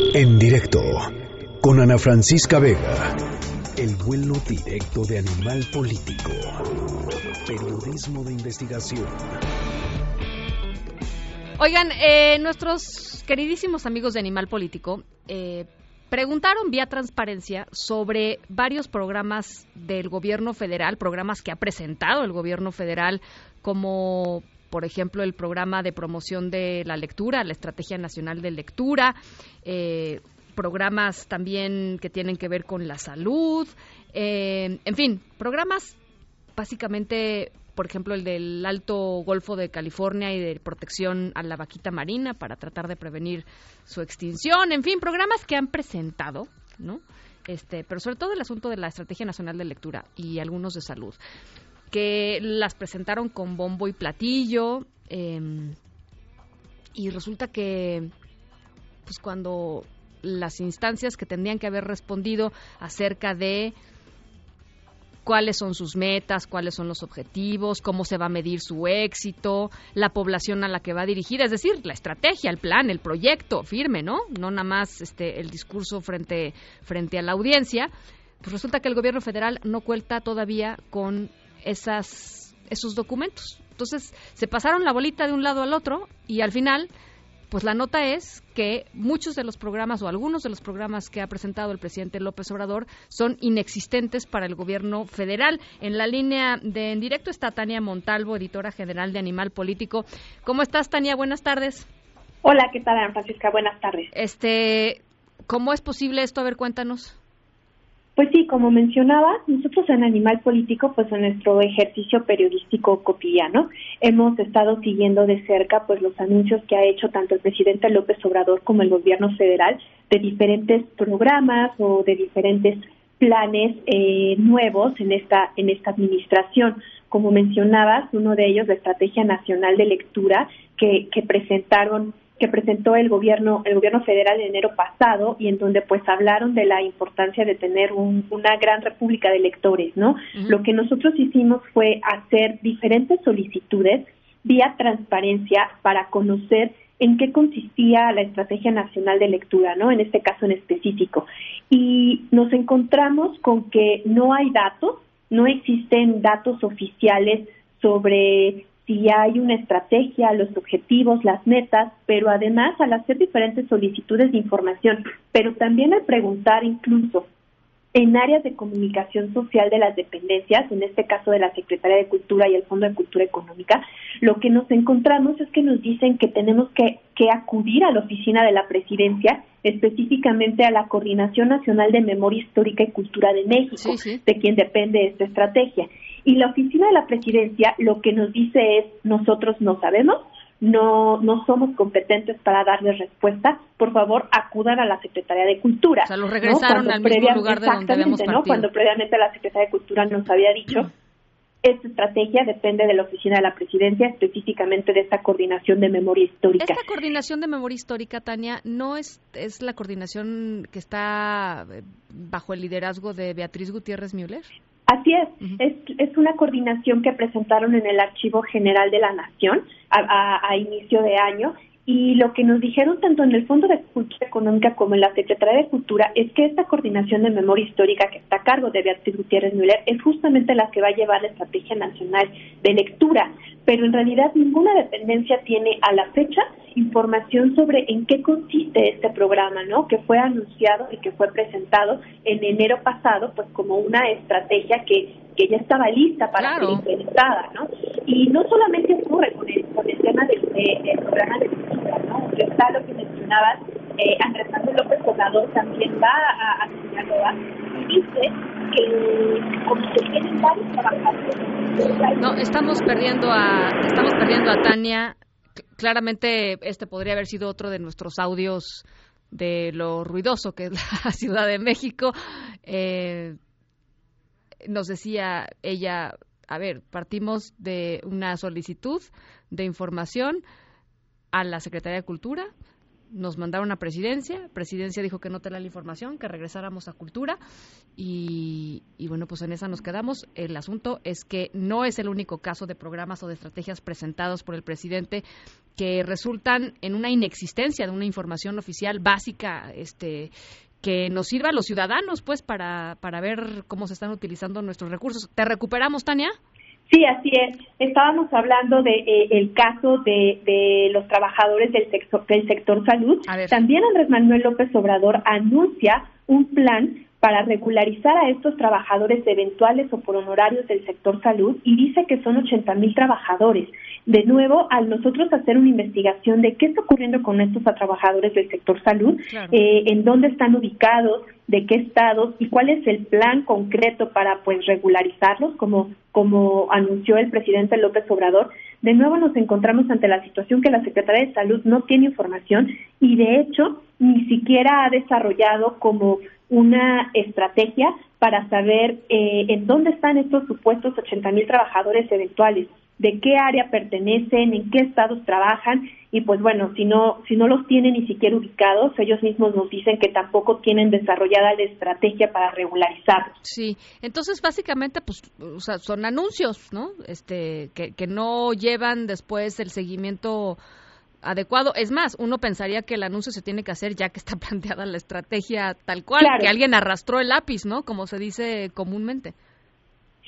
En directo con Ana Francisca Vega. El vuelo directo de Animal Político. Periodismo de investigación. Oigan, eh, nuestros queridísimos amigos de Animal Político eh, preguntaron vía transparencia sobre varios programas del gobierno federal, programas que ha presentado el gobierno federal como por ejemplo, el programa de promoción de la lectura, la Estrategia Nacional de Lectura, eh, programas también que tienen que ver con la salud, eh, en fin, programas básicamente, por ejemplo, el del Alto Golfo de California y de protección a la vaquita marina para tratar de prevenir su extinción, en fin, programas que han presentado, ¿no? Este, pero sobre todo el asunto de la Estrategia Nacional de Lectura y algunos de salud que las presentaron con bombo y platillo. Em, y resulta que, pues cuando las instancias que tendrían que haber respondido acerca de cuáles son sus metas, cuáles son los objetivos, cómo se va a medir su éxito, la población a la que va dirigida, es decir, la estrategia, el plan, el proyecto firme, ¿no? No nada más este el discurso frente frente a la audiencia. Pues resulta que el gobierno federal no cuenta todavía con esas, esos documentos. Entonces, se pasaron la bolita de un lado al otro y al final, pues la nota es que muchos de los programas o algunos de los programas que ha presentado el presidente López Obrador son inexistentes para el gobierno federal. En la línea de en directo está Tania Montalvo, editora general de Animal Político. ¿Cómo estás, Tania? Buenas tardes. Hola, ¿qué tal, Ana Francisca? Buenas tardes. Este, ¿cómo es posible esto? A ver, cuéntanos. Pues sí, como mencionaba, nosotros en Animal Político, pues en nuestro ejercicio periodístico cotidiano, hemos estado siguiendo de cerca pues los anuncios que ha hecho tanto el presidente López Obrador como el gobierno federal de diferentes programas o de diferentes planes eh, nuevos en esta en esta administración. Como mencionabas, uno de ellos la Estrategia Nacional de Lectura que, que presentaron que presentó el gobierno el gobierno federal en enero pasado y en donde pues hablaron de la importancia de tener una gran república de lectores, ¿no? Lo que nosotros hicimos fue hacer diferentes solicitudes vía transparencia para conocer en qué consistía la estrategia nacional de lectura, ¿no? En este caso en específico. Y nos encontramos con que no hay datos, no existen datos oficiales sobre si hay una estrategia, los objetivos, las metas, pero además al hacer diferentes solicitudes de información, pero también al preguntar incluso en áreas de comunicación social de las dependencias, en este caso de la Secretaría de Cultura y el Fondo de Cultura Económica, lo que nos encontramos es que nos dicen que tenemos que, que acudir a la oficina de la presidencia, específicamente a la Coordinación Nacional de Memoria Histórica y Cultura de México, de quien depende esta estrategia. Y la oficina de la presidencia lo que nos dice es, nosotros no sabemos, no, no somos competentes para darles respuesta, por favor acudan a la Secretaría de Cultura. O sea, lo regresaron al mismo lugar de donde habíamos ¿no? Cuando previamente la Secretaría de Cultura nos había dicho, esta estrategia depende de la Oficina de la Presidencia, específicamente de esta coordinación de memoria histórica. Esta coordinación de memoria histórica, Tania, no es, es la coordinación que está eh, bajo el liderazgo de Beatriz Gutiérrez Müller. Así es, es, es, una coordinación que presentaron en el Archivo General de la Nación a, inicio de año y lo que nos dijeron tanto en el Fondo de Cultura Económica como en la Secretaría de Cultura es que esta coordinación de memoria histórica que está a cargo de Beatriz Gutiérrez Müller es justamente la que va a llevar la Estrategia Nacional de Lectura, pero en realidad ninguna dependencia tiene a la fecha información sobre en qué consiste este programa, ¿no? Que fue anunciado y que fue presentado en enero pasado, pues como una estrategia que, que ya estaba lista para ser implementada, ¿no? Y no solamente ocurre con el, con el tema del, programa de que está lo que mencionabas, eh, Andrés Manuel López Obrador también va a, a Sinaloa y dice que. No, estamos perdiendo a, estamos perdiendo a Tania. Claramente este podría haber sido otro de nuestros audios de lo ruidoso que es la Ciudad de México. Eh, nos decía ella, a ver, partimos de una solicitud de información a la Secretaría de Cultura nos mandaron a presidencia, presidencia dijo que no tenía la información, que regresáramos a cultura y, bueno, pues en esa nos quedamos. El asunto es que no es el único caso de programas o de estrategias presentados por el presidente que resultan en una inexistencia de una información oficial básica, este que nos sirva a los ciudadanos, pues, para, para ver cómo se están utilizando nuestros recursos. ¿Te recuperamos, Tania? Sí, así es. Estábamos hablando de eh, el caso de, de, los trabajadores del sector, del sector salud. También Andrés Manuel López Obrador anuncia un plan para regularizar a estos trabajadores eventuales o por honorarios del sector salud y dice que son 80 mil trabajadores. De nuevo, al nosotros hacer una investigación de qué está ocurriendo con estos trabajadores del sector salud, eh, en dónde están ubicados, de qué estados y cuál es el plan concreto para pues regularizarlos, como, como anunció el presidente López Obrador, de nuevo nos encontramos ante la situación que la Secretaría de Salud no tiene información y de hecho ni siquiera ha desarrollado como una estrategia para saber eh, en dónde están estos supuestos 80 mil trabajadores eventuales, de qué área pertenecen, en qué estados trabajan y pues bueno, si no si no los tienen ni siquiera ubicados, ellos mismos nos dicen que tampoco tienen desarrollada la estrategia para regularizarlos. Sí, entonces básicamente pues o sea, son anuncios, ¿no? Este que, que no llevan después el seguimiento adecuado. Es más, uno pensaría que el anuncio se tiene que hacer ya que está planteada la estrategia tal cual, que alguien arrastró el lápiz, ¿no? Como se dice comúnmente.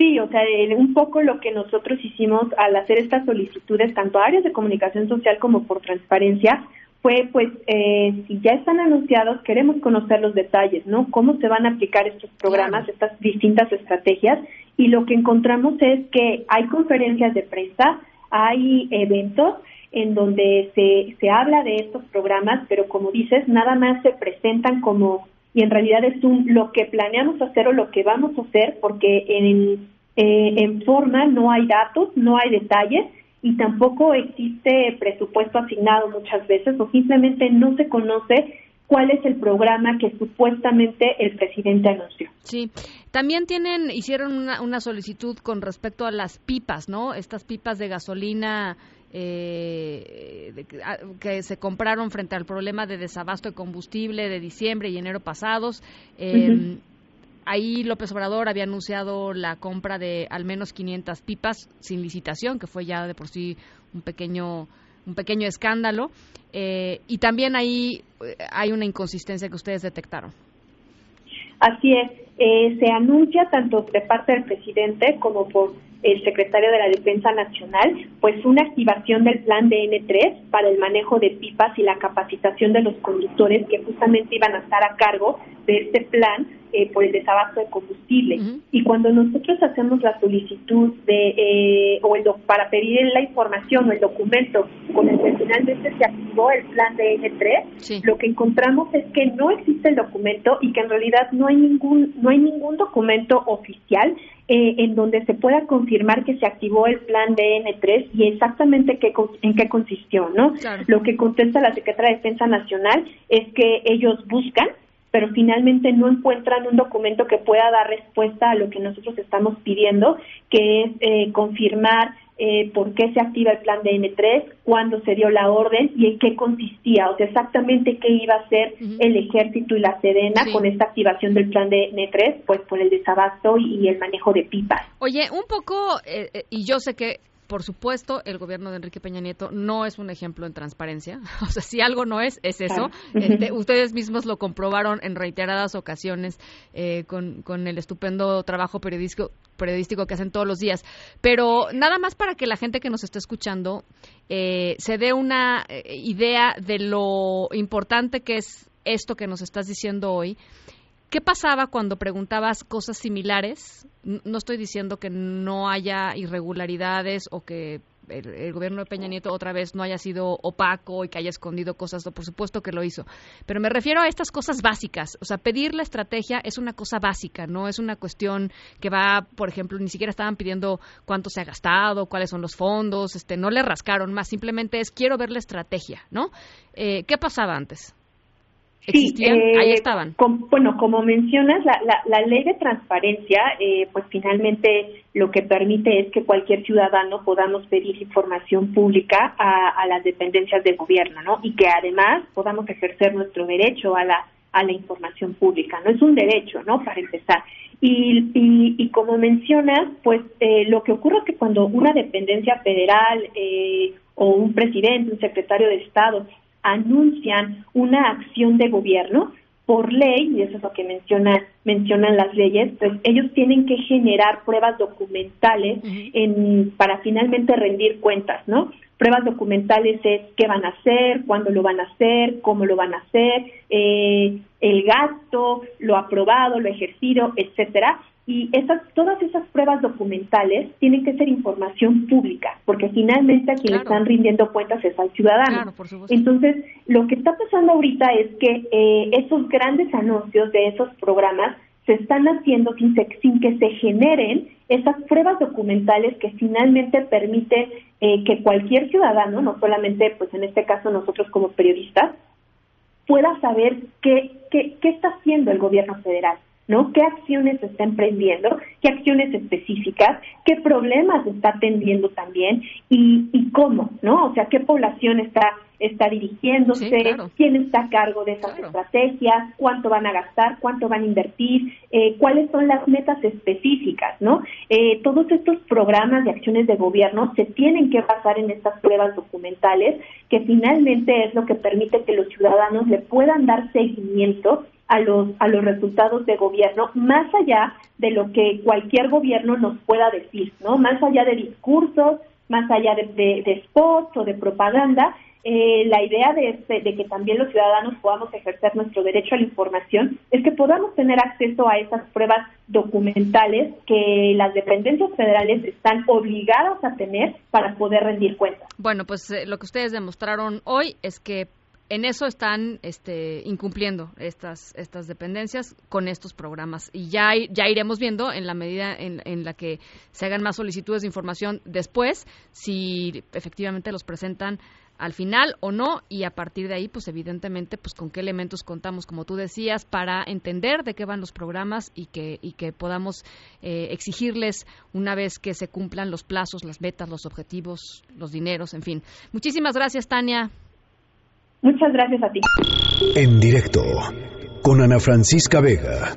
Sí, o sea, un poco lo que nosotros hicimos al hacer estas solicitudes, tanto a áreas de comunicación social como por transparencia, fue, pues, eh, si ya están anunciados, queremos conocer los detalles, ¿no? Cómo se van a aplicar estos programas, estas distintas estrategias, y lo que encontramos es que hay conferencias de prensa, hay eventos, en donde se, se habla de estos programas, pero como dices, nada más se presentan como, y en realidad es un, lo que planeamos hacer o lo que vamos a hacer, porque en, eh, en forma no hay datos, no hay detalles y tampoco existe presupuesto asignado muchas veces o simplemente no se conoce cuál es el programa que supuestamente el presidente anunció. Sí, también tienen, hicieron una, una solicitud con respecto a las pipas, ¿no? Estas pipas de gasolina eh, que se compraron frente al problema de desabasto de combustible de diciembre y enero pasados. Em, ahí López Obrador había anunciado la compra de al menos 500 pipas sin licitación, que fue ya de por sí un pequeño un pequeño escándalo. Eh, y también ahí eh, hay una inconsistencia que ustedes detectaron. Así es, eh, se anuncia tanto de parte del presidente como por el secretario de la Defensa Nacional, pues una activación del plan de N3 para el manejo de pipas y la capacitación de los conductores que justamente iban a estar a cargo de este plan eh, por el desabasto de combustible. Y cuando nosotros hacemos la solicitud de eh, o el para pedir la información o el documento con el que finalmente se activó el plan de N3, lo que encontramos es que no existe el documento y que en realidad no hay ningún no hay ningún documento oficial eh, en donde se pueda confirmar que se activó el plan de N3 y exactamente qué, en qué consistió, ¿no? Lo que contesta la Secretaría de Defensa Nacional es que ellos buscan pero finalmente no encuentran un documento que pueda dar respuesta a lo que nosotros estamos pidiendo, que es eh, confirmar eh, por qué se activa el plan de N3, cuándo se dio la orden y en qué consistía, o sea, exactamente qué iba a hacer el ejército y la Sedena con esta activación del plan de N3, pues por el desabasto y, el manejo de pipas. Oye, un poco, eh, y yo sé que por supuesto, el gobierno de Enrique Peña Nieto no es un ejemplo en transparencia. O sea, si algo no es, es eso. Este, ustedes mismos lo comprobaron en reiteradas ocasiones eh, con, con, el estupendo trabajo periodístico, periodístico que hacen todos los días. Pero nada más para que la gente que nos esté escuchando eh, se dé una eh, idea de lo importante que es esto que nos estás diciendo hoy. ¿Qué pasaba cuando preguntabas cosas similares? No estoy diciendo que no haya irregularidades o que el, gobierno de Peña Nieto otra vez no haya sido opaco y que haya escondido cosas, por supuesto que lo hizo. Pero me refiero a estas cosas básicas. O sea, pedir la estrategia es una cosa básica, no es una cuestión que va, por ejemplo, ni siquiera estaban pidiendo cuánto se ha gastado, cuáles son los fondos, este, no le rascaron más, simplemente es quiero ver la estrategia, ¿no? Eh, ¿Qué pasaba antes? ¿Existían? Ahí estaban. bueno, como mencionas, la, la, ley de transparencia, pues finalmente lo que permite es que cualquier ciudadano podamos pedir información pública a, a las dependencias de gobierno, ¿no? Y que además podamos ejercer nuestro derecho a la a la información pública, no es un derecho, ¿no? Para empezar. Y, y, como mencionas, pues eh, lo que ocurre es que cuando una dependencia federal eh, o un presidente, un secretario de Estado anuncian una acción de gobierno, por ley, y eso es lo que menciona, mencionan las leyes, pues ellos tienen que generar pruebas documentales en, para finalmente rendir cuentas, ¿no? Pruebas documentales es qué van a hacer, cuándo lo van a hacer, cómo lo van a hacer, eh, el gasto, lo aprobado, lo ejercido, etcétera. Y esas, todas esas pruebas documentales tienen que ser información pública, porque finalmente a quien están rindiendo cuentas es al ciudadano. Entonces, lo que está pasando ahorita es que eh, esos grandes anuncios de esos programas se están haciendo sin, sin que se generen esas pruebas documentales que finalmente permiten eh, que cualquier ciudadano, no solamente, pues en este caso nosotros como periodistas, pueda saber qué, qué, qué está haciendo el gobierno federal. ¿No? ¿Qué acciones está emprendiendo? ¿Qué acciones específicas? ¿Qué problemas está atendiendo también? ¿Y, y cómo, no? O sea, ¿qué población está está dirigiéndose, quién está a cargo de esas estrategias, cuánto van a gastar, cuánto van a invertir, eh, cuáles son las metas específicas, ¿no? Eh, todos estos programas de acciones de gobierno se tienen que basar en estas pruebas documentales, que finalmente es lo que permite que los ciudadanos le puedan dar seguimiento a los a los resultados de gobierno más allá de lo que cualquier gobierno nos pueda decir, ¿no? Más allá de discursos, más allá de, de spots o de propaganda, eh, la idea de, este, de que también los ciudadanos podamos ejercer nuestro derecho a la información es que podamos tener acceso a esas pruebas documentales que las dependencias federales están obligadas a tener para poder rendir cuentas. Bueno, pues eh, lo que ustedes demostraron hoy es que en eso están este, incumpliendo estas, estas dependencias con estos programas. Y ya, iremos viendo en la medida en, en, la que se hagan más solicitudes de información después, si efectivamente los presentan al final o no. Y a partir de ahí pues evidentemente pues con qué elementos contamos como tú decías para entender de qué van los programas y que y que podamos eh, exigirles una vez que se cumplan los plazos las metas los objetivos los dineros en fin. Muchísimas gracias Tania muchas gracias a ti. En directo con Ana Francisca Vega